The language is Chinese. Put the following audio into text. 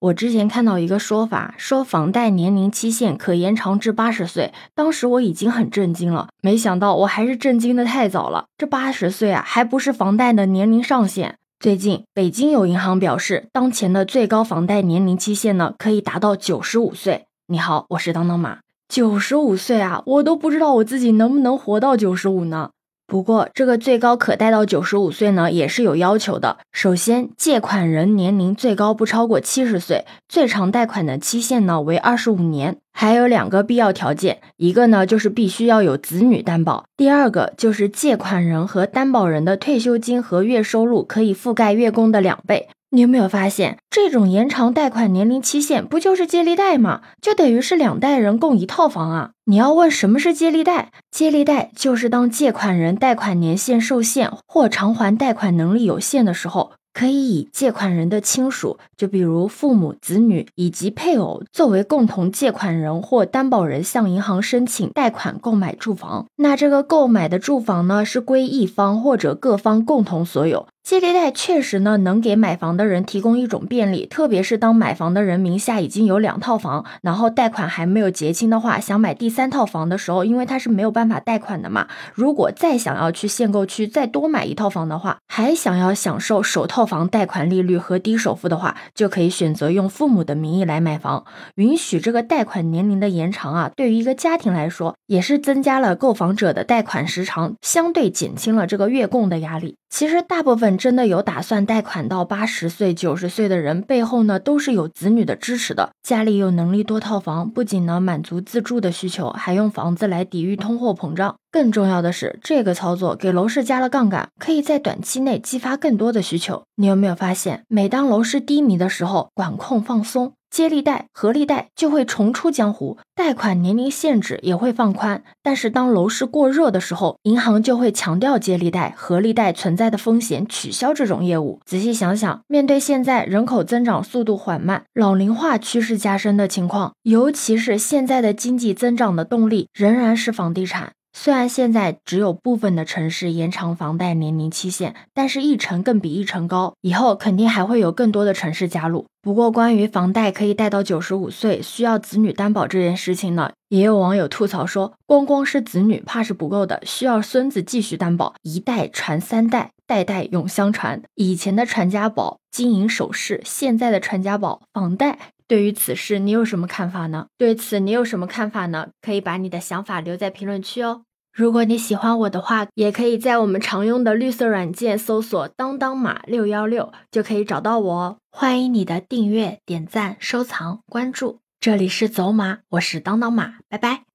我之前看到一个说法，说房贷年龄期限可延长至八十岁，当时我已经很震惊了，没想到我还是震惊的太早了。这八十岁啊，还不是房贷的年龄上限。最近，北京有银行表示，当前的最高房贷年龄期限呢，可以达到九十五岁。你好，我是当当马，九十五岁啊，我都不知道我自己能不能活到九十五呢。不过，这个最高可贷到九十五岁呢，也是有要求的。首先，借款人年龄最高不超过七十岁，最长贷款的期限呢为二十五年。还有两个必要条件，一个呢就是必须要有子女担保，第二个就是借款人和担保人的退休金和月收入可以覆盖月供的两倍。你有没有发现，这种延长贷款年龄期限不就是借力贷吗？就等于是两代人共一套房啊！你要问什么是借力贷？借力贷就是当借款人贷款年限受限或偿还贷款能力有限的时候。可以以借款人的亲属，就比如父母、子女以及配偶，作为共同借款人或担保人，向银行申请贷款购买住房。那这个购买的住房呢，是归一方或者各方共同所有。借力贷确实呢，能给买房的人提供一种便利，特别是当买房的人名下已经有两套房，然后贷款还没有结清的话，想买第三套房的时候，因为他是没有办法贷款的嘛。如果再想要去限购区再多买一套房的话，还想要享受首套房贷款利率和低首付的话，就可以选择用父母的名义来买房，允许这个贷款年龄的延长啊。对于一个家庭来说，也是增加了购房者的贷款时长，相对减轻了这个月供的压力。其实大部分真的有打算贷款到八十岁、九十岁的人，背后呢都是有子女的支持的，家里有能力多套房，不仅能满足自住的需求，还用房子来抵御通货膨胀。更重要的是，这个操作给楼市加了杠杆，可以在短期内激发更多的需求。你有没有发现，每当楼市低迷的时候，管控放松。接力贷、合力贷就会重出江湖，贷款年龄限制也会放宽。但是当楼市过热的时候，银行就会强调接力贷、合力贷存在的风险，取消这种业务。仔细想想，面对现在人口增长速度缓慢、老龄化趋势加深的情况，尤其是现在的经济增长的动力仍然是房地产。虽然现在只有部分的城市延长房贷年龄期限，但是一成更比一成高，以后肯定还会有更多的城市加入。不过，关于房贷可以贷到九十五岁，需要子女担保这件事情呢，也有网友吐槽说，光光是子女怕是不够的，需要孙子继续担保，一代传三代，代代永相传。以前的传家宝金银首饰，现在的传家宝房贷。对于此事，你有什么看法呢？对此，你有什么看法呢？可以把你的想法留在评论区哦。如果你喜欢我的话，也可以在我们常用的绿色软件搜索“当当马六幺六”，就可以找到我哦。欢迎你的订阅、点赞、收藏、关注。这里是走马，我是当当马，拜拜。